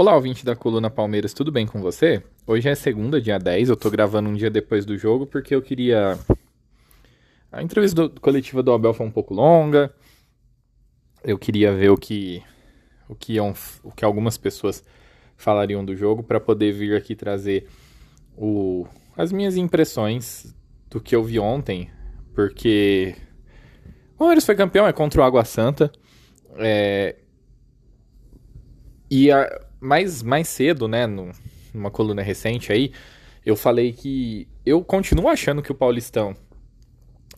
Olá, ouvinte da coluna Palmeiras, tudo bem com você? Hoje é segunda, dia 10, eu tô gravando um dia depois do jogo porque eu queria. A entrevista do, coletiva do Abel foi um pouco longa. Eu queria ver o que o que, o que algumas pessoas falariam do jogo para poder vir aqui trazer o, as minhas impressões do que eu vi ontem, porque o Palmeiras foi campeão, é contra o Água Santa. É, e a, mais, mais cedo, né, no, numa coluna recente aí, eu falei que eu continuo achando que o Paulistão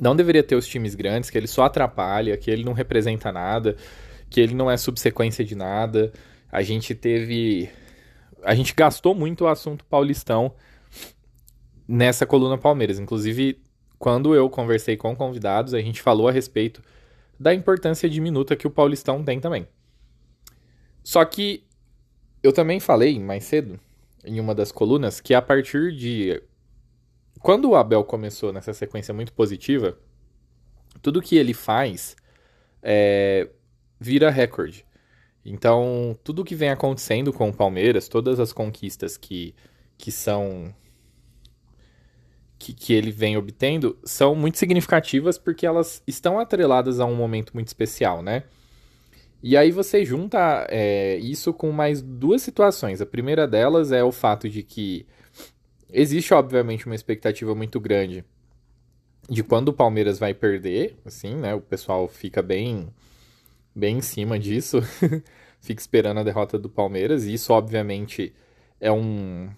não deveria ter os times grandes, que ele só atrapalha, que ele não representa nada, que ele não é subsequência de nada. A gente teve. A gente gastou muito o assunto Paulistão nessa coluna Palmeiras. Inclusive, quando eu conversei com convidados, a gente falou a respeito da importância diminuta que o Paulistão tem também. Só que eu também falei mais cedo, em uma das colunas, que a partir de. Quando o Abel começou nessa sequência muito positiva, tudo que ele faz é, vira recorde. Então, tudo que vem acontecendo com o Palmeiras, todas as conquistas que, que são. Que, que ele vem obtendo são muito significativas porque elas estão atreladas a um momento muito especial, né? E aí você junta é, isso com mais duas situações. A primeira delas é o fato de que existe, obviamente, uma expectativa muito grande de quando o Palmeiras vai perder, assim, né? O pessoal fica bem, bem em cima disso, fica esperando a derrota do Palmeiras, e isso, obviamente, é um.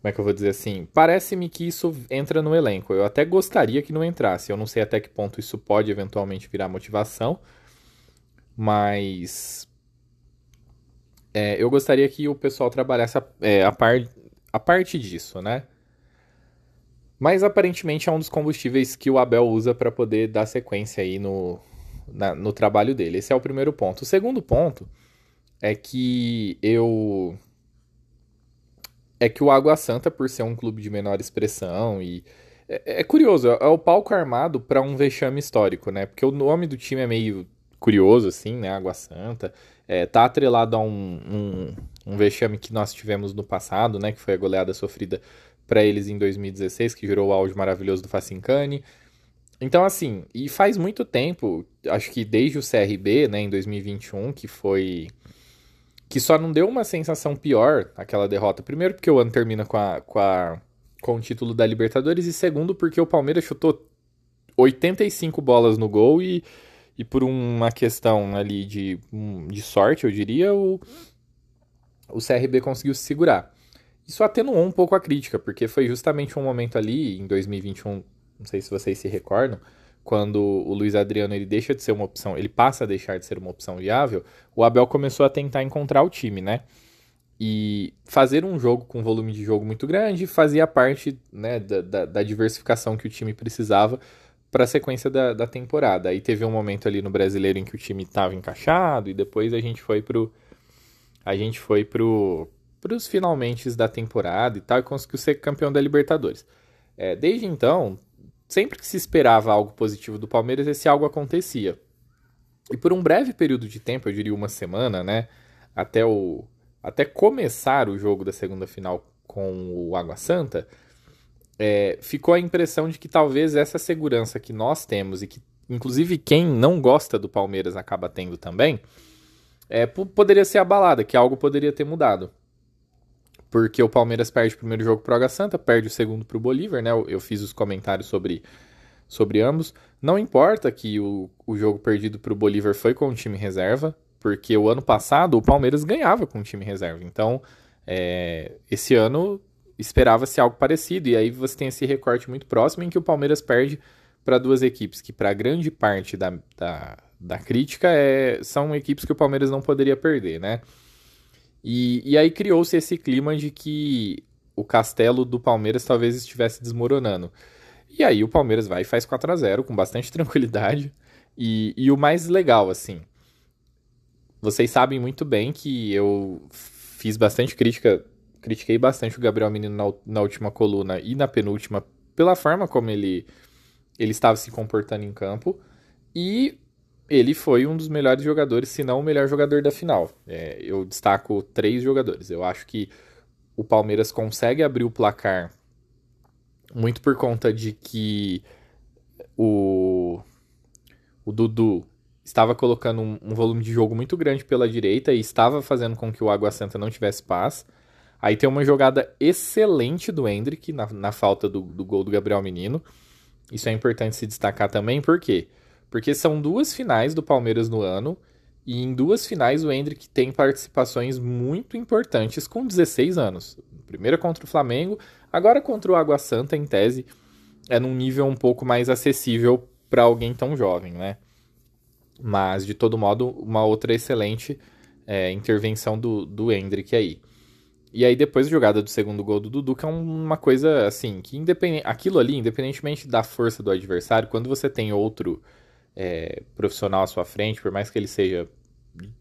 Como é que eu vou dizer assim? Parece-me que isso entra no elenco. Eu até gostaria que não entrasse. Eu não sei até que ponto isso pode eventualmente virar motivação mas é, eu gostaria que o pessoal trabalhasse a, é, a, par, a parte disso, né? Mas aparentemente é um dos combustíveis que o Abel usa para poder dar sequência aí no, na, no trabalho dele. Esse é o primeiro ponto. O segundo ponto é que eu. É que o Água Santa, por ser um clube de menor expressão e. É, é curioso, é o palco armado para um vexame histórico, né? Porque o nome do time é meio curioso, assim, né? Água Santa. É, tá atrelado a um, um, um, vexame que nós tivemos no passado, né? Que foi a goleada sofrida para eles em 2016, que gerou o auge maravilhoso do Facincani. Então, assim, e faz muito tempo, acho que desde o CRB, né, em 2021, que foi. que só não deu uma sensação pior aquela derrota. Primeiro, porque o ano termina com, a, com, a, com o título da Libertadores, e segundo, porque o Palmeiras chutou 85 bolas no gol e e por uma questão ali de, de sorte, eu diria, o, o CRB conseguiu se segurar. Isso atenuou um pouco a crítica, porque foi justamente um momento ali, em 2021, não sei se vocês se recordam, quando o Luiz Adriano ele deixa de ser uma opção, ele passa a deixar de ser uma opção viável, o Abel começou a tentar encontrar o time, né? E fazer um jogo com volume de jogo muito grande fazia parte né, da, da, da diversificação que o time precisava para a sequência da, da temporada. Aí teve um momento ali no brasileiro em que o time estava encaixado e depois a gente foi pro a gente foi pro os finalmente da temporada e tal e conseguiu ser campeão da Libertadores. É, desde então, sempre que se esperava algo positivo do Palmeiras, esse algo acontecia. E por um breve período de tempo, eu diria uma semana, né, até o até começar o jogo da segunda final com o Água Santa, é, ficou a impressão de que talvez essa segurança que nós temos e que, inclusive, quem não gosta do Palmeiras acaba tendo também, é, poderia ser abalada, que algo poderia ter mudado. Porque o Palmeiras perde o primeiro jogo para o Santa, perde o segundo para o Bolívar, né? Eu, eu, fiz os comentários sobre, sobre ambos. Não importa que o, o jogo perdido para o Bolívar foi com o time reserva, porque o ano passado o Palmeiras ganhava com o time reserva. Então, é, esse ano esperava-se algo parecido, e aí você tem esse recorte muito próximo em que o Palmeiras perde para duas equipes que, para grande parte da, da, da crítica, é, são equipes que o Palmeiras não poderia perder, né? E, e aí criou-se esse clima de que o castelo do Palmeiras talvez estivesse desmoronando. E aí o Palmeiras vai e faz 4 a 0 com bastante tranquilidade. E, e o mais legal, assim, vocês sabem muito bem que eu fiz bastante crítica critiquei bastante o Gabriel Menino na, na última coluna e na penúltima pela forma como ele, ele estava se comportando em campo. E ele foi um dos melhores jogadores, se não o melhor jogador da final. É, eu destaco três jogadores. Eu acho que o Palmeiras consegue abrir o placar muito por conta de que o, o Dudu estava colocando um, um, volume de jogo muito grande pela direita e estava fazendo com que o Água Santa não tivesse paz. Aí tem uma jogada excelente do Hendrick na, na falta do, do gol do Gabriel Menino. Isso é importante se destacar também, por quê? Porque são duas finais do Palmeiras no ano, e em duas finais o Hendrick tem participações muito importantes com 16 anos. Primeira contra o Flamengo, agora contra o Água Santa, em tese, é num nível um pouco mais acessível para alguém tão jovem, né? Mas, de todo modo, uma outra excelente é, intervenção do, do Hendrick aí. E aí depois a jogada do segundo gol do Dudu, que é uma coisa assim, que independente, aquilo ali, independentemente da força do adversário, quando você tem outro é, profissional à sua frente, por mais que ele seja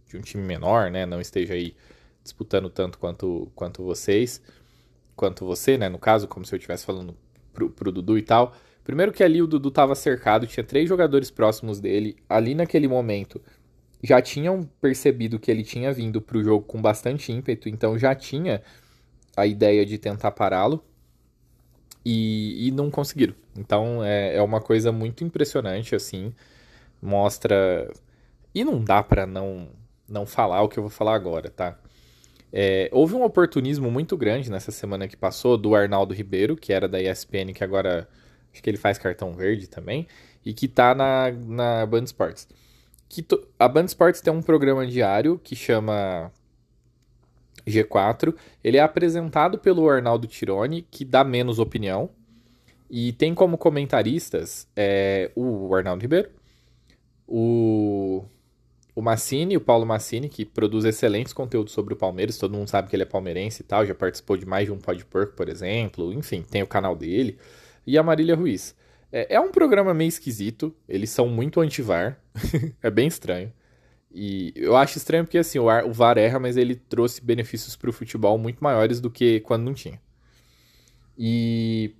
de um time menor, né, não esteja aí disputando tanto quanto, quanto vocês, quanto você, né, no caso, como se eu estivesse falando pro, pro Dudu e tal. Primeiro que ali o Dudu estava cercado, tinha três jogadores próximos dele, ali naquele momento já tinham percebido que ele tinha vindo para o jogo com bastante ímpeto, então já tinha a ideia de tentar pará-lo e, e, não conseguiram. Então é, é uma coisa muito impressionante, assim, mostra. E não dá para não, não falar o que eu vou falar agora, tá? É, houve um oportunismo muito grande nessa semana que passou do Arnaldo Ribeiro, que era da ESPN, que agora acho que ele faz cartão verde também, e que tá na, na Band Sports que to... a Band Sports tem um programa diário que chama G4. Ele é apresentado pelo Arnaldo Tironi, que dá menos opinião. E tem como comentaristas é, o Arnaldo Ribeiro, o, o Massini, o Paulo Massini, que produz excelentes conteúdos sobre o Palmeiras. Todo mundo sabe que ele é palmeirense e tal, já participou de mais de um Pod Porco, por exemplo. Enfim, tem o canal dele. E a Marília Ruiz. É, é um programa meio esquisito, eles são muito anti-VAR, é bem estranho. E eu acho estranho porque assim, o, o VAR erra, mas ele trouxe benefícios para o futebol muito maiores do que quando não tinha. E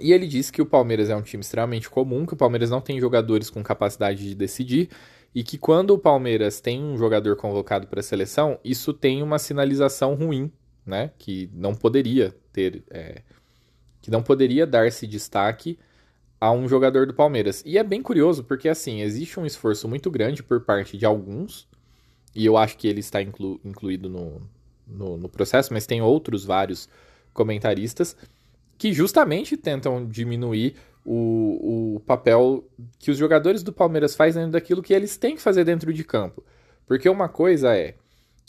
e ele disse que o Palmeiras é um time extremamente comum, que o Palmeiras não tem jogadores com capacidade de decidir e que quando o Palmeiras tem um jogador convocado para a seleção, isso tem uma sinalização ruim, né? Que não poderia ter, é, que não poderia dar-se destaque a um jogador do Palmeiras. E é bem curioso, porque assim, existe um esforço muito grande por parte de alguns, e eu acho que ele está inclu incluído no, no, no, processo, mas tem outros vários comentaristas que justamente tentam diminuir o, o papel que os jogadores do Palmeiras fazem dentro daquilo que eles têm que fazer dentro de campo. Porque uma coisa é,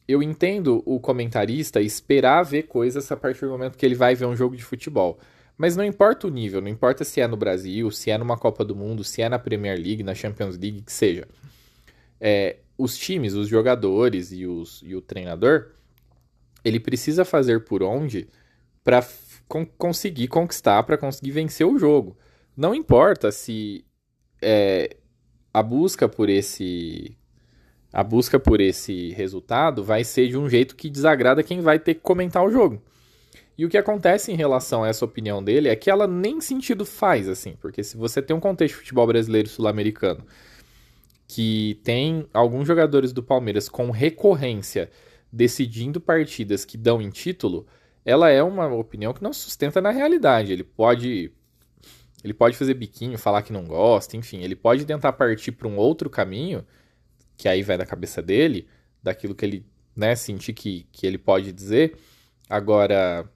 eu entendo o comentarista esperar ver coisas a partir do momento que ele vai ver um jogo de futebol. Mas não importa o nível, não importa se é no Brasil, se é numa Copa do Mundo, se é na Premier League, na Champions League, que seja. É, os times, os jogadores e, os, e o treinador, ele precisa fazer por onde para con conseguir conquistar, para conseguir vencer o jogo. Não importa se é, a busca por esse a busca por esse resultado vai ser de um jeito que desagrada quem vai ter que comentar o jogo. E o que acontece em relação a essa opinião dele é que ela nem sentido faz, assim, porque se você tem um contexto de futebol brasileiro sul-americano que tem alguns jogadores do Palmeiras com recorrência decidindo partidas que dão em título, ela é uma opinião que não sustenta na realidade. Ele pode ele pode fazer biquinho, falar que não gosta, enfim, ele pode tentar partir para um outro caminho, que aí vai da cabeça dele, daquilo que ele, né, sentir que, que ele pode dizer. Agora,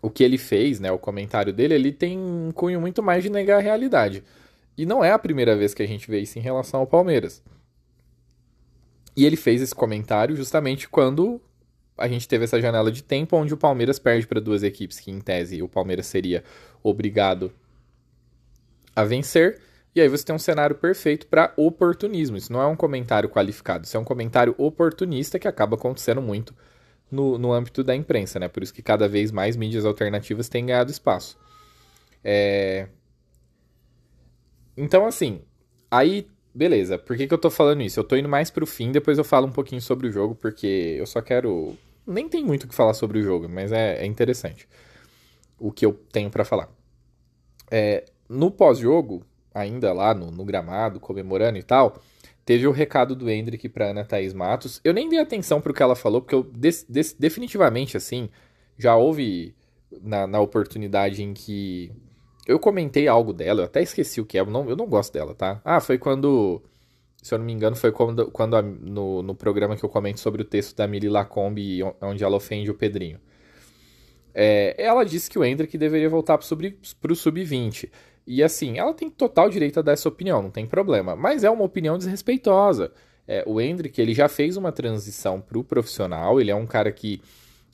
o que ele fez, né, o comentário dele, ele tem um cunho muito mais de negar a realidade. E não é a primeira vez que a gente vê isso em relação ao Palmeiras. E ele fez esse comentário justamente quando a gente teve essa janela de tempo onde o Palmeiras perde para duas equipes que, em tese, o Palmeiras seria obrigado a vencer. E aí você tem um cenário perfeito para oportunismo. Isso não é um comentário qualificado, isso é um comentário oportunista que acaba acontecendo muito no, no âmbito da imprensa, né? Por isso que cada vez mais mídias alternativas têm ganhado espaço. É... Então, assim, aí, beleza. Por que, que eu tô falando isso? Eu tô indo mais pro fim, depois eu falo um pouquinho sobre o jogo, porque eu só quero. Nem tem muito o que falar sobre o jogo, mas é, é interessante o que eu tenho para falar. É, no pós-jogo, ainda lá no, no gramado, comemorando e tal, teve o recado do Hendrick pra Ana Thaís Matos. Eu nem dei atenção pro que ela falou, porque eu des, des, definitivamente, assim, já houve na, na oportunidade em que eu comentei algo dela, eu até esqueci o que é, eu não, eu não gosto dela, tá? Ah, foi quando, se eu não me engano, foi quando, quando a, no, no programa que eu comento sobre o texto da Mili Lacombe, onde ela ofende o Pedrinho. É, ela disse que o Hendrick deveria voltar para o sub-20. E assim, ela tem total direito a dar essa opinião, não tem problema. Mas é uma opinião desrespeitosa. É, o Hendrick ele já fez uma transição para o profissional, ele é um cara que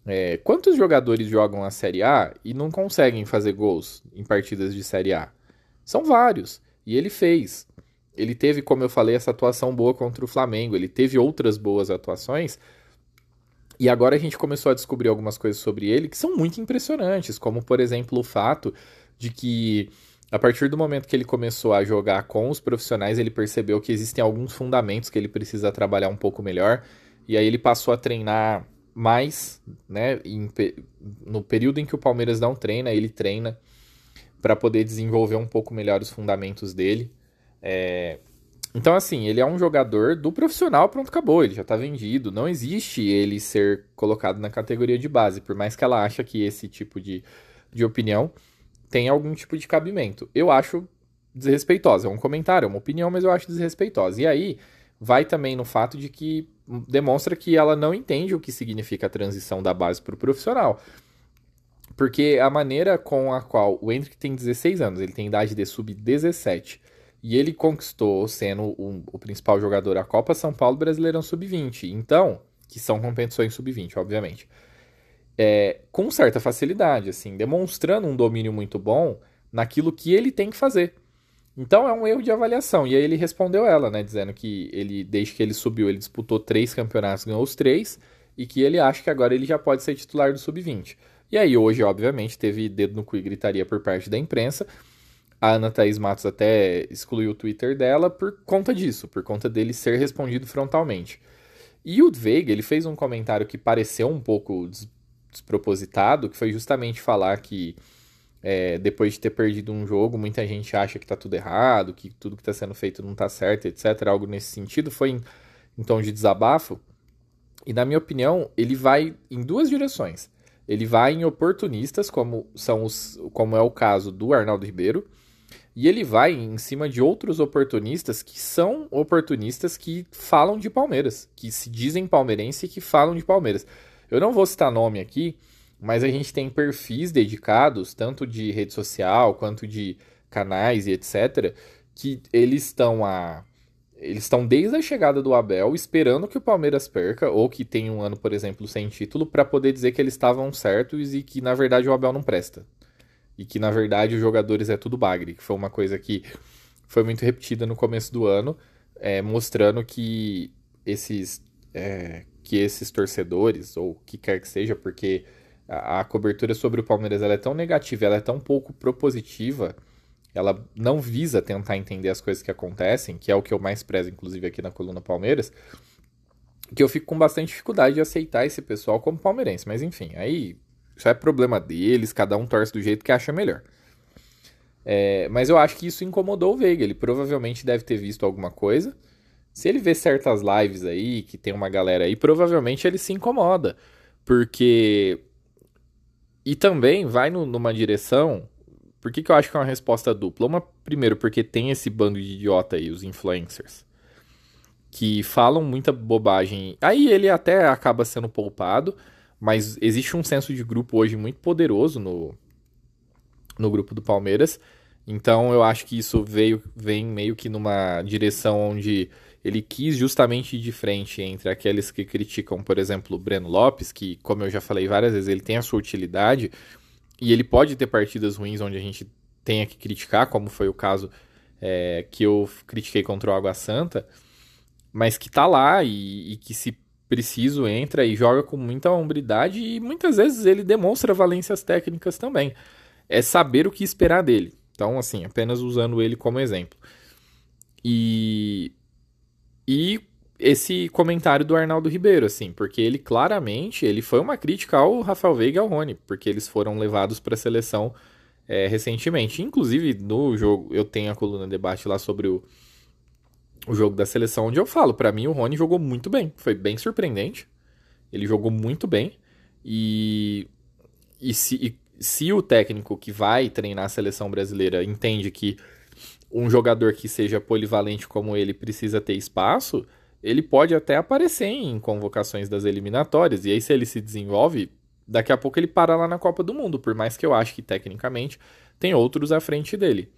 é, quantos jogadores jogam a Série A e não conseguem fazer gols em partidas de Série A? São vários. E ele fez. Ele teve, como eu falei, essa atuação boa contra o Flamengo. Ele teve outras boas atuações. E agora a gente começou a descobrir algumas coisas sobre ele que são muito impressionantes, como por exemplo o fato de que a partir do momento que ele começou a jogar com os profissionais, ele percebeu que existem alguns fundamentos que ele precisa trabalhar um pouco melhor. E aí ele passou a treinar mas, né, no período em que o Palmeiras não treina, ele treina para poder desenvolver um pouco melhor os fundamentos dele. É... Então, assim, ele é um jogador do profissional, pronto, acabou, ele já está vendido. Não existe ele ser colocado na categoria de base, por mais que ela ache que esse tipo de, de opinião tem algum tipo de cabimento. Eu acho desrespeitosa, é um comentário, é uma opinião, mas eu acho desrespeitosa. E aí vai também no fato de que demonstra que ela não entende o que significa a transição da base para o profissional. Porque a maneira com a qual o Hendrick tem 16 anos, ele tem idade de sub-17, e ele conquistou, sendo o, o principal jogador, a Copa São Paulo Brasileirão Sub-20. Então, que são competições sub-20, obviamente. É, com certa facilidade, assim, demonstrando um domínio muito bom naquilo que ele tem que fazer. Então é um erro de avaliação. E aí ele respondeu ela, né? Dizendo que ele, desde que ele subiu, ele disputou três campeonatos, ganhou os três, e que ele acha que agora ele já pode ser titular do Sub-20. E aí hoje, obviamente, teve dedo no cu e gritaria por parte da imprensa. A Ana Thaís Matos até excluiu o Twitter dela por conta disso, por conta dele ser respondido frontalmente. E o Veiga, ele fez um comentário que pareceu um pouco despropositado, que foi justamente falar que é, depois de ter perdido um jogo, muita gente acha que tá tudo errado, que tudo que está sendo feito não tá certo, etc. Algo nesse sentido. Foi em, em tom de desabafo. E na minha opinião, ele vai em duas direções. Ele vai em oportunistas, como, são os, como é o caso do Arnaldo Ribeiro, e ele vai em cima de outros oportunistas que são oportunistas que falam de Palmeiras, que se dizem palmeirense e que falam de Palmeiras. Eu não vou citar nome aqui, mas a gente tem perfis dedicados, tanto de rede social quanto de canais e etc., que eles estão a. Eles estão desde a chegada do Abel esperando que o Palmeiras perca, ou que tenha um ano, por exemplo, sem título, para poder dizer que eles estavam certos e que na verdade o Abel não presta. E que na verdade os jogadores é tudo bagre, que foi uma coisa que foi muito repetida no começo do ano, é, mostrando que esses, é, que esses torcedores, ou que quer que seja, porque a, a cobertura sobre o Palmeiras é tão negativa, ela é tão pouco propositiva, ela não visa tentar entender as coisas que acontecem, que é o que eu mais prezo, inclusive, aqui na coluna Palmeiras, que eu fico com bastante dificuldade de aceitar esse pessoal como palmeirense. Mas enfim, aí isso é problema deles, cada um torce do jeito que acha melhor. É, mas eu acho que isso incomodou o Veiga. Ele provavelmente deve ter visto alguma coisa. Se ele vê certas lives aí, que tem uma galera aí, provavelmente ele se incomoda. Porque e também vai no, numa direção. Por que, que eu acho que é uma resposta dupla? Uma, primeiro, porque tem esse bando de idiota aí, os influencers, que falam muita bobagem. Aí ele até acaba sendo poupado, mas existe um senso de grupo hoje muito poderoso no, no grupo do Palmeiras. Então eu acho que isso veio vem meio que numa direção onde ele quis justamente ir de frente entre aqueles que criticam, por exemplo, o Breno Lopes, que, como eu já falei várias vezes, ele tem a sua utilidade e ele pode ter partidas ruins onde a gente tenha que criticar, como foi o caso é, que eu critiquei contra o Água Santa, mas que tá lá e, e que se preciso entra e joga com muita hombridade e muitas vezes ele demonstra valências técnicas também. É saber o que esperar dele. Então, assim, apenas usando ele como exemplo. E e esse comentário do Arnaldo Ribeiro, assim, porque ele claramente ele foi uma crítica ao Rafael Veiga e ao Rony, porque eles foram levados para a seleção é, recentemente. Inclusive, no jogo, eu tenho a coluna debate lá sobre o, o jogo da seleção, onde eu falo, para mim o Rony jogou muito bem. Foi bem surpreendente. Ele jogou muito bem. E, e, se, e se o técnico que vai treinar a seleção brasileira entende que um jogador que seja polivalente como ele precisa ter espaço, ele pode até aparecer em convocações das eliminatórias. E aí, se ele se desenvolve, daqui a pouco ele para lá na Copa do Mundo, por mais que eu acho que tecnicamente tem outros à frente dele.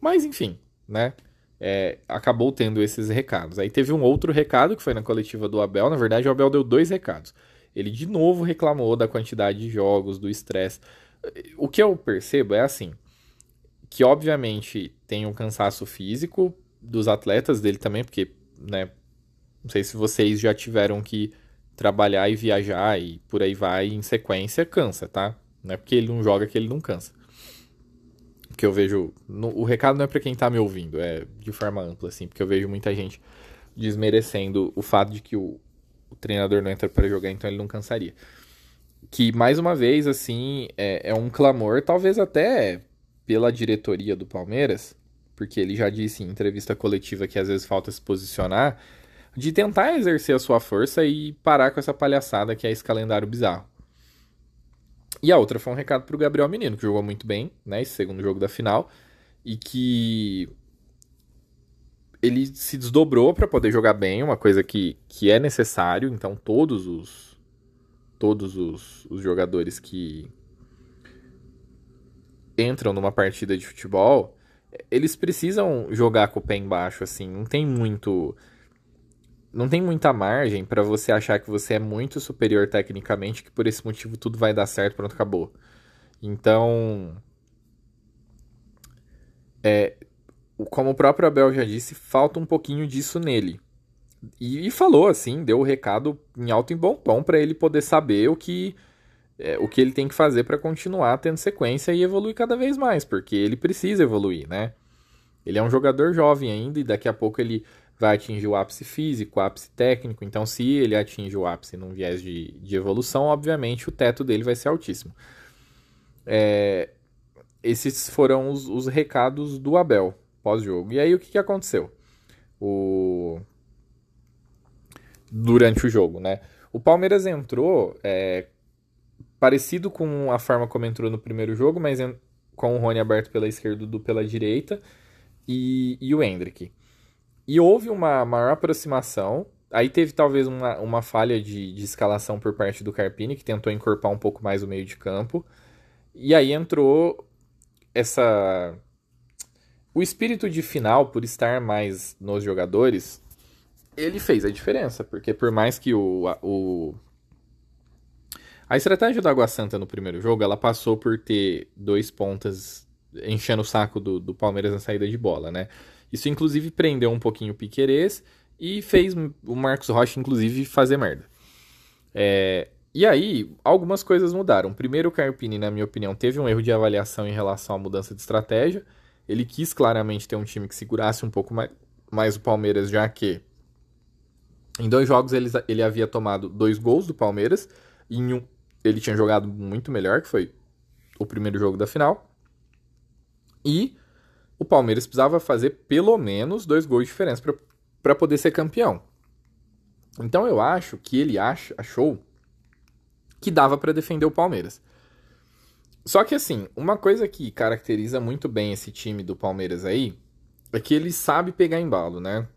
Mas enfim, né? É, acabou tendo esses recados. Aí teve um outro recado que foi na coletiva do Abel. Na verdade, o Abel deu dois recados. Ele de novo reclamou da quantidade de jogos, do estresse. O que eu percebo é assim: que obviamente tem um cansaço físico dos atletas dele também, porque, né? Não sei se vocês já tiveram que trabalhar e viajar e por aí vai em sequência, cansa, tá? Não é porque ele não joga que ele não cansa. Que eu vejo. No, o recado não é para quem tá me ouvindo, é de forma ampla, assim, porque eu vejo muita gente desmerecendo o fato de que o, o treinador não entra para jogar, então ele não cansaria. Que, mais uma vez, assim, é, é um clamor, talvez até pela diretoria do Palmeiras, porque ele já disse em entrevista coletiva que às vezes falta se posicionar de tentar exercer a sua força e parar com essa palhaçada que é esse calendário bizarro. E a outra foi um recado pro Gabriel Menino, que jogou muito bem, né, esse segundo jogo da final, e que ele se desdobrou para poder jogar bem, uma coisa que, que é necessário, então todos os todos os, os jogadores que entram numa partida de futebol, eles precisam jogar com o pé embaixo, assim, não tem muito não tem muita margem para você achar que você é muito superior tecnicamente, que por esse motivo tudo vai dar certo, pronto, acabou. Então, é, como o próprio Abel já disse, falta um pouquinho disso nele. E, e falou assim, deu o recado em alto e bom tom para ele poder saber o que é, o que ele tem que fazer para continuar tendo sequência e evoluir cada vez mais, porque ele precisa evoluir, né? Ele é um jogador jovem ainda e daqui a pouco ele vai atingir o ápice físico, o ápice técnico. Então, se ele atinge o ápice num viés de, de evolução, obviamente o teto dele vai ser altíssimo. É, esses foram os, os, recados do Abel pós-jogo. E aí, o que, que aconteceu? O... Durante o jogo, né? O Palmeiras entrou é, parecido com a forma como entrou no primeiro jogo, mas com o Rony aberto pela esquerda do pela direita e, e o Hendrick. E houve uma maior aproximação. Aí teve talvez uma, uma falha de, de escalação por parte do Carpini, que tentou encorpar um pouco mais o meio de campo. E aí entrou essa. O espírito de final, por estar mais nos jogadores, ele fez a diferença. Porque por mais que o, o a estratégia do Água Santa no primeiro jogo, ela passou por ter dois pontas enchendo o saco do, do Palmeiras na saída de bola, né? Isso, inclusive, prendeu um pouquinho o Piquerez e fez o Marcos Rocha, inclusive, fazer merda. É, e aí, algumas coisas mudaram. Primeiro, o Carpini, na minha opinião, teve um erro de avaliação em relação à mudança de estratégia. Ele quis claramente ter um time que segurasse um pouco mais, mais o Palmeiras, já que em dois jogos ele, ele havia tomado dois gols do Palmeiras. E em um ele tinha jogado muito melhor, que foi o primeiro jogo da final. E o Palmeiras precisava fazer pelo menos dois gols de diferença para poder ser campeão. Então eu acho que ele achou que dava para defender o Palmeiras. Só que assim, uma coisa que caracteriza muito bem esse time do Palmeiras aí é que ele sabe pegar embalo, né?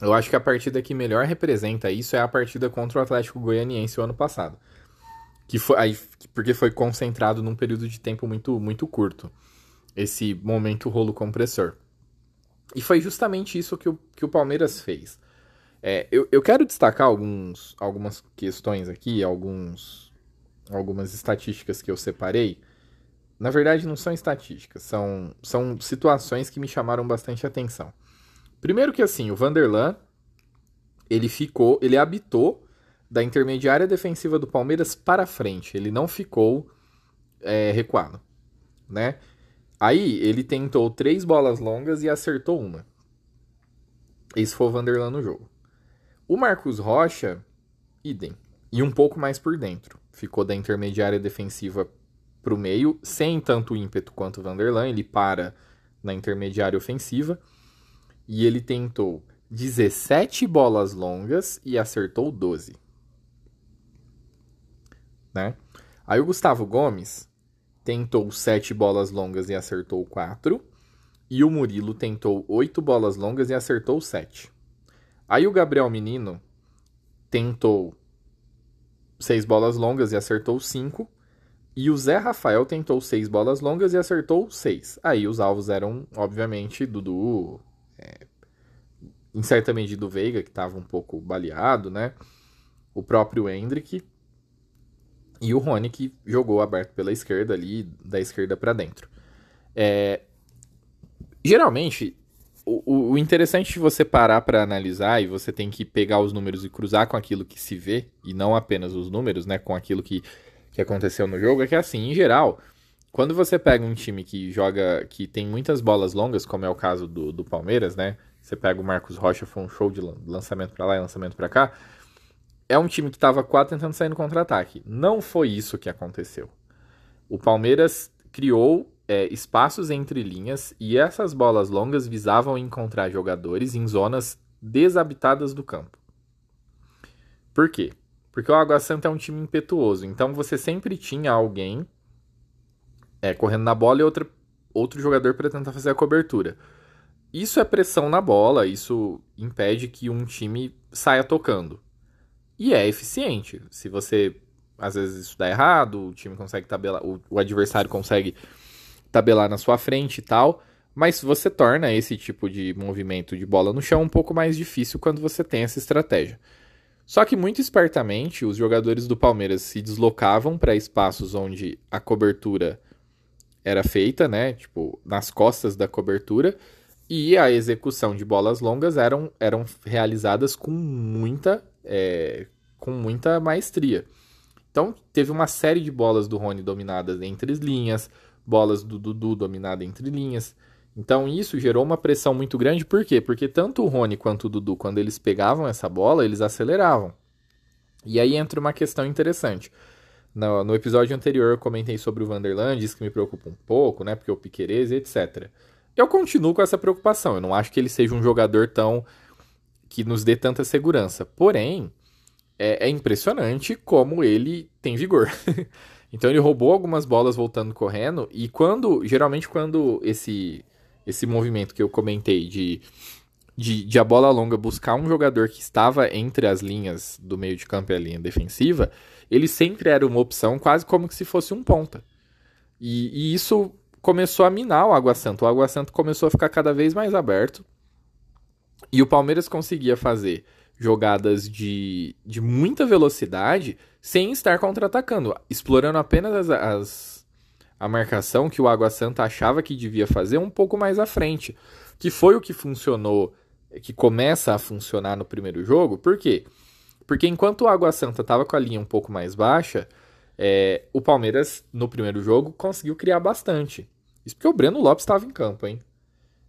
Eu acho que a partida que melhor representa isso é a partida contra o Atlético Goianiense o ano passado. Que foi aí, porque foi concentrado num período de tempo muito muito curto esse momento rolo compressor. E foi justamente isso que o, que o Palmeiras fez. É, eu, eu quero destacar alguns, algumas questões aqui, alguns, algumas estatísticas que eu separei. Na verdade, não são estatísticas, são, são situações que me chamaram bastante atenção. Primeiro que assim, o Vanderlan, ele ficou, ele habitou da intermediária defensiva do Palmeiras para frente, ele não ficou é, recuado, né? Aí ele tentou três bolas longas e acertou uma. Esse foi o Vanderlan no jogo. O Marcos Rocha, idem. E um pouco mais por dentro. Ficou da intermediária defensiva para o meio, sem tanto ímpeto quanto o Vanderlan. Ele para na intermediária ofensiva. E ele tentou 17 bolas longas e acertou 12. Né? Aí o Gustavo Gomes tentou 7 bolas longas e acertou 4. E o Murilo tentou 8 bolas longas e acertou 7. Aí o Gabriel Menino tentou 6 bolas longas e acertou 5. E o Zé Rafael tentou 6 bolas longas e acertou 6. Aí os alvos eram, obviamente, Dudu, é, em certa medida o Veiga, que estava um pouco baleado, né? O próprio Hendrick e o Rony, que jogou aberto pela esquerda ali, da esquerda para dentro. É, geralmente, o, o interessante de você parar para analisar e você tem que pegar os números e cruzar com aquilo que se vê, e não apenas os números, né? Com aquilo que, que aconteceu no jogo, é que assim, em geral, quando você pega um time que joga, que tem muitas bolas longas, como é o caso do, do Palmeiras, né? Você pega o Marcos Rocha, foi um show de lançamento para lá e lançamento para cá. É um time que estava quase tentando sair no contra-ataque. Não foi isso que aconteceu. O Palmeiras criou é, espaços entre linhas e essas bolas longas visavam encontrar jogadores em zonas desabitadas do campo. Por quê? Porque o Água Santa é um time impetuoso, então você sempre tinha alguém é, correndo na bola e outra, outro jogador para tentar fazer a cobertura. Isso é pressão na bola, isso impede que um time saia tocando. E é eficiente. Se você, às vezes, isso dá errado, o time consegue tabelar, o, o adversário consegue tabelar na sua frente e tal. Mas você torna esse tipo de movimento de bola no chão um pouco mais difícil quando você tem essa estratégia. Só que muito espertamente, os jogadores do Palmeiras se deslocavam para espaços onde a cobertura era feita, né? Tipo, nas costas da cobertura, e a execução de bolas longas eram, eram realizadas com muita, é, com muita maestria. Então, teve uma série de bolas do Rony dominadas entre as linhas, bolas do Dudu dominada entre linhas. Então isso gerou uma pressão muito grande, por quê? Porque tanto o Rony quanto o Dudu, quando eles pegavam essa bola, eles aceleravam. E aí entra uma questão interessante. No, no episódio anterior eu comentei sobre o Vanderland, isso que me preocupa um pouco, né? Porque o Piquerez etc. Eu continuo com essa preocupação. Eu não acho que ele seja um jogador tão. Que nos dê tanta segurança. Porém, é, é impressionante como ele tem vigor. Então ele roubou algumas bolas voltando correndo e quando, geralmente quando esse esse movimento que eu comentei de, de, de a bola longa buscar um jogador que estava entre as linhas do meio de campo e a linha defensiva, ele sempre era uma opção quase como se fosse um ponta. E, e isso começou a minar o Água Santa. O Água Santa começou a ficar cada vez mais aberto. E o Palmeiras conseguia fazer jogadas de, de muita velocidade sem estar contra-atacando, explorando apenas as, as, a marcação que o Água Santa achava que devia fazer um pouco mais à frente, que foi o que funcionou, que começa a funcionar no primeiro jogo. Por quê? Porque enquanto o Água Santa estava com a linha um pouco mais baixa, é, o Palmeiras, no primeiro jogo, conseguiu criar bastante. Isso porque o Breno Lopes estava em campo, hein?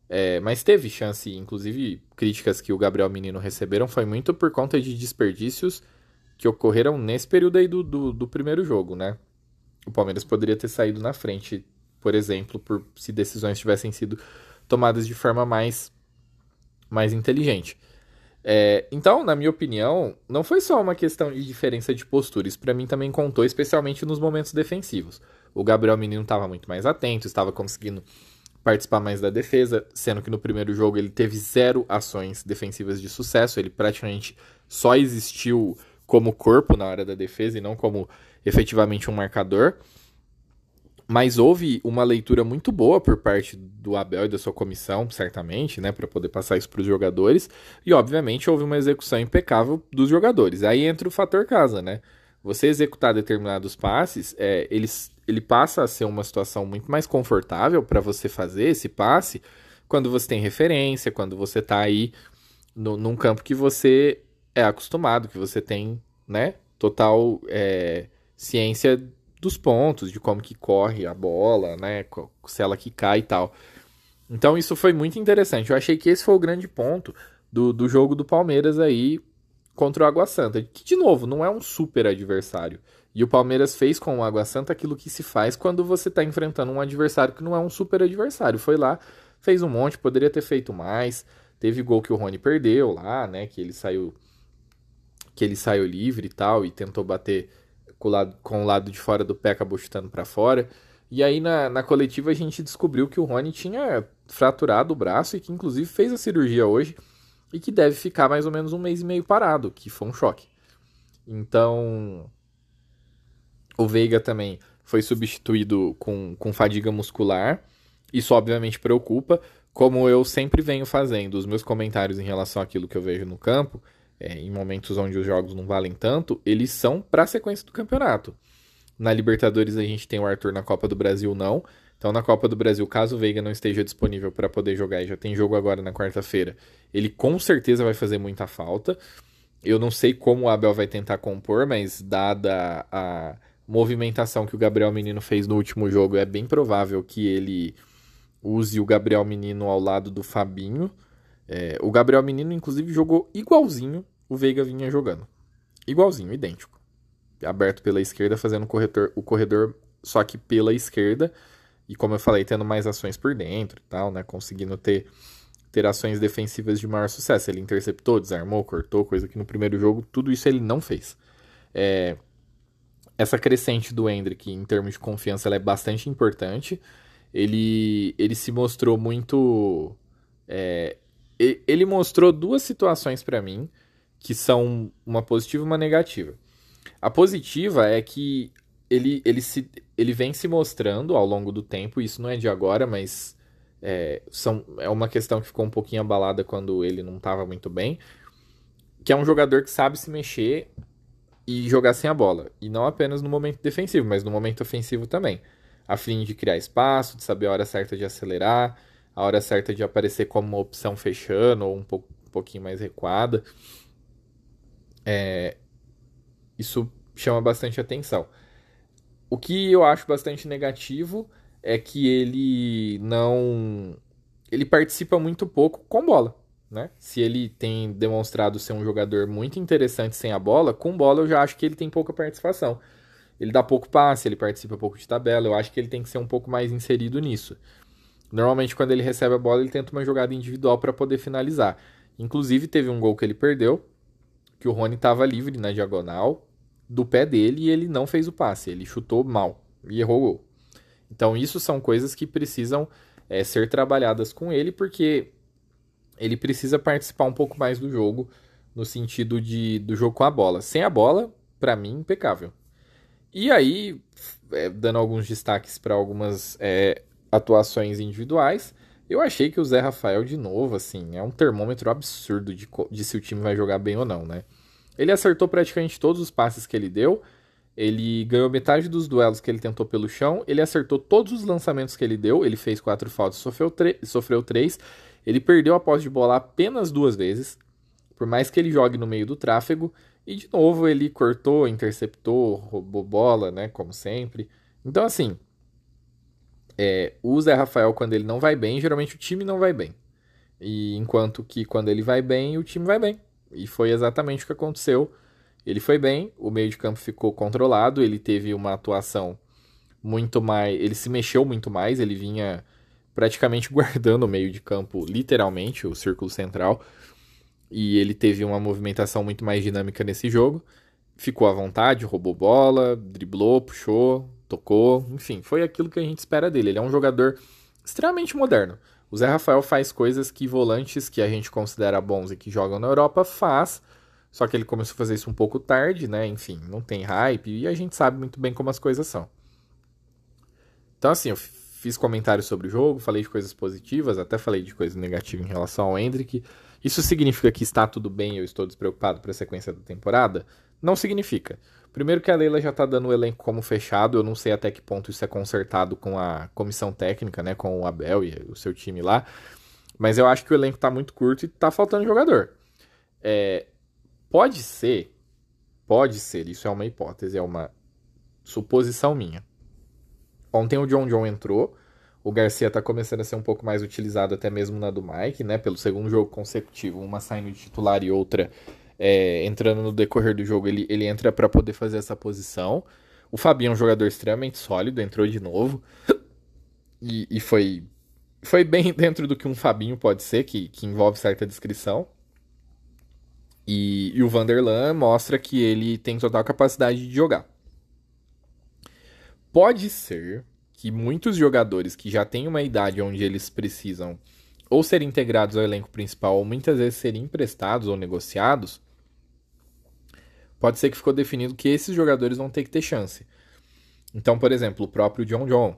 É, mas teve chance, inclusive críticas que o Gabriel Menino receberam foi muito por conta de desperdícios que ocorreram nesse período aí do, do, do, primeiro jogo, né? O Palmeiras poderia ter saído na frente, por exemplo, por se decisões tivessem sido tomadas de forma mais, mais inteligente. É, então, na minha opinião, não foi só uma questão de diferença de postura, isso para mim também contou, especialmente nos momentos defensivos. O Gabriel Menino estava muito mais atento, estava conseguindo participar mais da defesa, sendo que no primeiro jogo ele teve zero ações defensivas de sucesso, ele praticamente só existiu como corpo na hora da defesa e não como efetivamente um marcador. Mas houve uma leitura muito boa por parte do Abel e da sua comissão, certamente, né, para poder passar isso para os jogadores. E obviamente houve uma execução impecável dos jogadores. Aí entra o fator casa, né? Você executar determinados passes, é, eles ele passa a ser uma situação muito mais confortável para você fazer esse passe quando você tem referência, quando você está aí no, num campo que você é acostumado, que você tem, né, total é, ciência dos pontos, de como que corre a bola, né, se ela que cai e tal. Então isso foi muito interessante. Eu achei que esse foi o grande ponto do, do jogo do Palmeiras aí contra o Água Santa, que de novo não é um super adversário. E o Palmeiras fez com o Água Santa aquilo que se faz quando você está enfrentando um adversário que não é um super adversário. Foi lá, fez um monte, poderia ter feito mais. Teve gol que o Rony perdeu lá, né? Que ele saiu que ele saiu livre e tal e tentou bater com o lado, com o lado de fora do pé, acabou chutando para fora. E aí na, na coletiva a gente descobriu que o Rony tinha fraturado o braço e que inclusive fez a cirurgia hoje e que deve ficar mais ou menos um mês e meio parado, que foi um choque. Então, o Veiga também foi substituído com, com fadiga muscular. Isso obviamente preocupa, como eu sempre venho fazendo os meus comentários em relação àquilo que eu vejo no campo, é, em momentos onde os jogos não valem tanto, eles são para a sequência do campeonato. Na Libertadores a gente tem o Arthur na Copa do Brasil, não. Então, na Copa do Brasil, caso o Veiga não esteja disponível para poder jogar e já tem jogo agora na quarta-feira, ele com certeza vai fazer muita falta. Eu não sei como o Abel vai tentar compor, mas dada a movimentação que o Gabriel Menino fez no último jogo, é bem provável que ele use o Gabriel Menino ao lado do Fabinho. É, o Gabriel Menino, inclusive, jogou igualzinho o Veiga vinha jogando. Igualzinho, idêntico. Aberto pela esquerda, fazendo o corredor, o corredor só que pela esquerda e como eu falei, tendo mais ações por dentro e tal, né? Conseguindo ter, ter ações defensivas de maior sucesso. Ele interceptou, desarmou, cortou, coisa que no primeiro jogo, tudo isso ele não fez. É, essa crescente do Hendrick, em termos de confiança, é bastante importante. Ele, ele se mostrou muito. É, ele mostrou duas situações para mim que são uma positiva e uma negativa. A positiva é que ele, ele, se, ele vem se mostrando ao longo do tempo, isso não é de agora, mas é, são, é uma questão que ficou um pouquinho abalada quando ele não estava muito bem, que é um jogador que sabe se mexer e jogar sem a bola. E não apenas no momento defensivo, mas no momento ofensivo também. A fim de criar espaço, de saber a hora certa de acelerar, a hora certa de aparecer como uma opção fechando ou um, um pouquinho mais recuada. É, isso chama bastante atenção. O que eu acho bastante negativo é que ele não. Ele participa muito pouco com bola. Né? Se ele tem demonstrado ser um jogador muito interessante sem a bola, com bola eu já acho que ele tem pouca participação. Ele dá pouco passe, ele participa pouco de tabela, eu acho que ele tem que ser um pouco mais inserido nisso. Normalmente, quando ele recebe a bola, ele tenta uma jogada individual para poder finalizar. Inclusive, teve um gol que ele perdeu, que o Rony estava livre na diagonal, do pé dele e ele não fez o passe, ele chutou mal e errou o gol. Então, isso são coisas que precisam é, ser trabalhadas com ele, porque ele precisa participar um pouco mais do jogo, no sentido de, do jogo com a bola. Sem a bola, para mim, impecável. E aí, é, dando alguns destaques para algumas é, atuações individuais, eu achei que o Zé Rafael, de novo, assim, é um termômetro absurdo de, de se o time vai jogar bem ou não, né? Ele acertou praticamente todos os passes que ele deu. Ele ganhou metade dos duelos que ele tentou pelo chão. Ele acertou todos os lançamentos que ele deu. Ele fez quatro faltas, sofreu, sofreu três. Ele perdeu a posse de bola apenas duas vezes. Por mais que ele jogue no meio do tráfego. E de novo ele cortou, interceptou, roubou bola, né? Como sempre. Então, assim. É, o Zé Rafael, quando ele não vai bem, geralmente o time não vai bem. E enquanto que quando ele vai bem, o time vai bem. E foi exatamente o que aconteceu. Ele foi bem, o meio de campo ficou controlado, ele teve uma atuação muito mais. Ele se mexeu muito mais, ele vinha praticamente guardando o meio de campo, literalmente, o círculo central. E ele teve uma movimentação muito mais dinâmica nesse jogo. Ficou à vontade, roubou bola, driblou, puxou, tocou, enfim, foi aquilo que a gente espera dele. Ele é um jogador extremamente moderno. O Zé Rafael faz coisas que volantes que a gente considera bons e que jogam na Europa faz, só que ele começou a fazer isso um pouco tarde, né? Enfim, não tem hype e a gente sabe muito bem como as coisas são. Então, assim, eu fiz comentários sobre o jogo, falei de coisas positivas, até falei de coisas negativas em relação ao Hendrick. Isso significa que está tudo bem eu estou despreocupado para a sequência da temporada? Não significa. Primeiro que a Leila já está dando o elenco como fechado, eu não sei até que ponto isso é consertado com a comissão técnica, né, com o Abel e o seu time lá, mas eu acho que o elenco está muito curto e está faltando jogador. É, pode ser, pode ser, isso é uma hipótese, é uma suposição minha. Ontem o John John entrou, o Garcia está começando a ser um pouco mais utilizado até mesmo na do Mike, né, pelo segundo jogo consecutivo, uma saindo de titular e outra é, entrando no decorrer do jogo, ele, ele entra para poder fazer essa posição. O Fabinho é um jogador extremamente sólido, entrou de novo. E, e foi, foi bem dentro do que um Fabinho pode ser, que, que envolve certa descrição. E, e o Vanderlan mostra que ele tem total capacidade de jogar. Pode ser que muitos jogadores que já têm uma idade onde eles precisam ou ser integrados ao elenco principal, ou muitas vezes serem emprestados ou negociados, pode ser que ficou definido que esses jogadores vão ter que ter chance. Então, por exemplo, o próprio John John.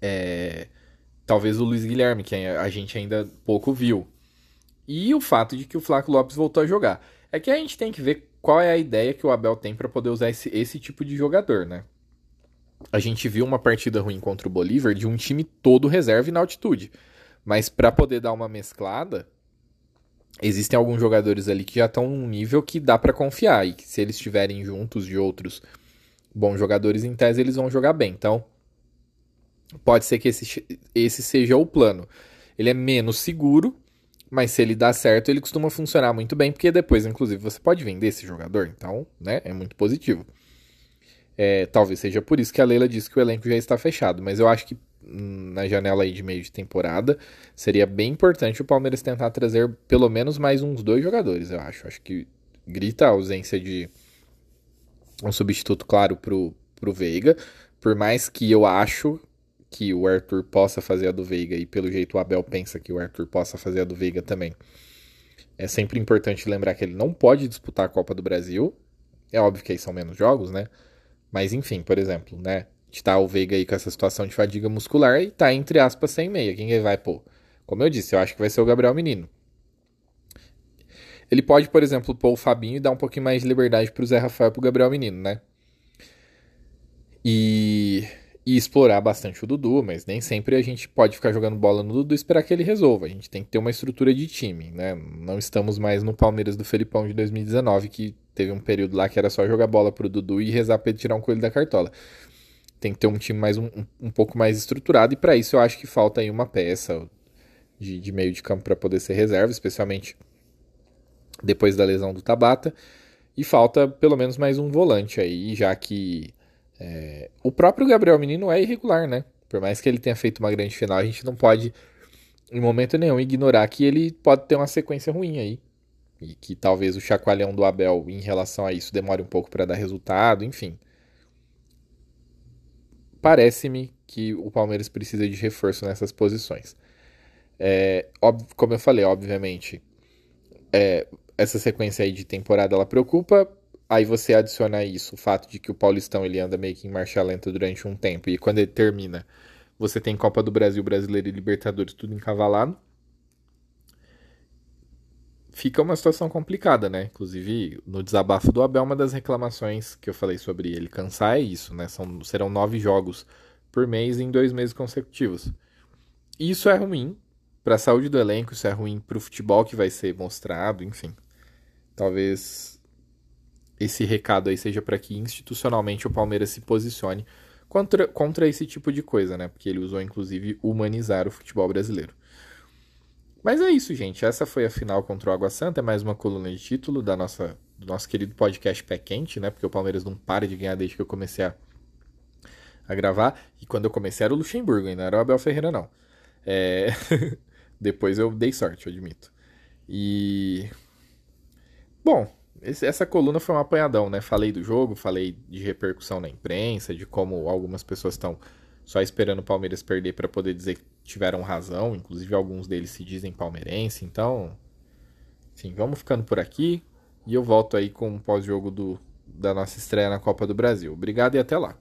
É, talvez o Luiz Guilherme, que a gente ainda pouco viu. E o fato de que o Flaco Lopes voltou a jogar. É que a gente tem que ver qual é a ideia que o Abel tem para poder usar esse, esse tipo de jogador, né? A gente viu uma partida ruim contra o Bolívar de um time todo reserva e na altitude. Mas para poder dar uma mesclada, existem alguns jogadores ali que já estão num nível que dá para confiar e que se eles estiverem juntos de outros bons jogadores em tese eles vão jogar bem. Então, pode ser que esse, esse seja o plano. Ele é menos seguro, mas se ele dá certo, ele costuma funcionar muito bem, porque depois, inclusive, você pode vender esse jogador. Então, né, é muito positivo. É, talvez seja por isso que a Leila disse que o elenco já está fechado, mas eu acho que hum, na janela aí de meio de temporada seria bem importante o Palmeiras tentar trazer pelo menos mais uns dois jogadores, eu acho. Acho que grita a ausência de um substituto claro pro, pro Veiga, por mais que eu acho que o Arthur possa fazer a do Veiga e pelo jeito o Abel pensa que o Arthur possa fazer a do Veiga também. É sempre importante lembrar que ele não pode disputar a Copa do Brasil. É óbvio que aí são menos jogos, né? Mas enfim, por exemplo, né? Está o Veiga aí com essa situação de fadiga muscular e tá, entre aspas, sem meia. Quem vai pôr? Como eu disse, eu acho que vai ser o Gabriel Menino. Ele pode, por exemplo, pôr o Fabinho e dar um pouquinho mais de liberdade pro Zé Rafael e pro Gabriel Menino, né? E, e explorar bastante o Dudu, mas nem sempre a gente pode ficar jogando bola no Dudu e esperar que ele resolva. A gente tem que ter uma estrutura de time, né? Não estamos mais no Palmeiras do Felipão de 2019, que Teve um período lá que era só jogar bola pro Dudu e rezar pra ele tirar um coelho da cartola. Tem que ter um time mais um, um pouco mais estruturado e para isso eu acho que falta aí uma peça de, de meio de campo para poder ser reserva, especialmente depois da lesão do Tabata. E falta pelo menos mais um volante aí, já que é, o próprio Gabriel Menino é irregular, né? Por mais que ele tenha feito uma grande final, a gente não pode, em momento nenhum, ignorar que ele pode ter uma sequência ruim aí e que talvez o chacoalhão do Abel em relação a isso demore um pouco para dar resultado, enfim. Parece-me que o Palmeiras precisa de reforço nessas posições. É, como eu falei, obviamente, é, essa sequência aí de temporada ela preocupa. Aí você adiciona isso o fato de que o Paulistão ele anda meio que em marcha lenta durante um tempo e quando ele termina, você tem Copa do Brasil, Brasileiro e Libertadores tudo encavalado fica uma situação complicada, né? Inclusive, no desabafo do Abel, uma das reclamações que eu falei sobre ele cansar é isso, né? São, serão nove jogos por mês em dois meses consecutivos. Isso é ruim para a saúde do elenco, isso é ruim para o futebol que vai ser mostrado, enfim. Talvez esse recado aí seja para que institucionalmente o Palmeiras se posicione contra, contra esse tipo de coisa, né? Porque ele usou inclusive humanizar o futebol brasileiro. Mas é isso, gente. Essa foi a final contra o Água Santa. É mais uma coluna de título da nossa, do nosso querido podcast Pé Quente, né? Porque o Palmeiras não para de ganhar desde que eu comecei a, a gravar. E quando eu comecei era o Luxemburgo, ainda era o Abel Ferreira, não. É... Depois eu dei sorte, eu admito. E. Bom, esse, essa coluna foi um apanhadão, né? Falei do jogo, falei de repercussão na imprensa, de como algumas pessoas estão só esperando o Palmeiras perder para poder dizer que tiveram razão, inclusive alguns deles se dizem palmeirense, então, enfim, vamos ficando por aqui e eu volto aí com o pós-jogo da nossa estreia na Copa do Brasil. Obrigado e até lá.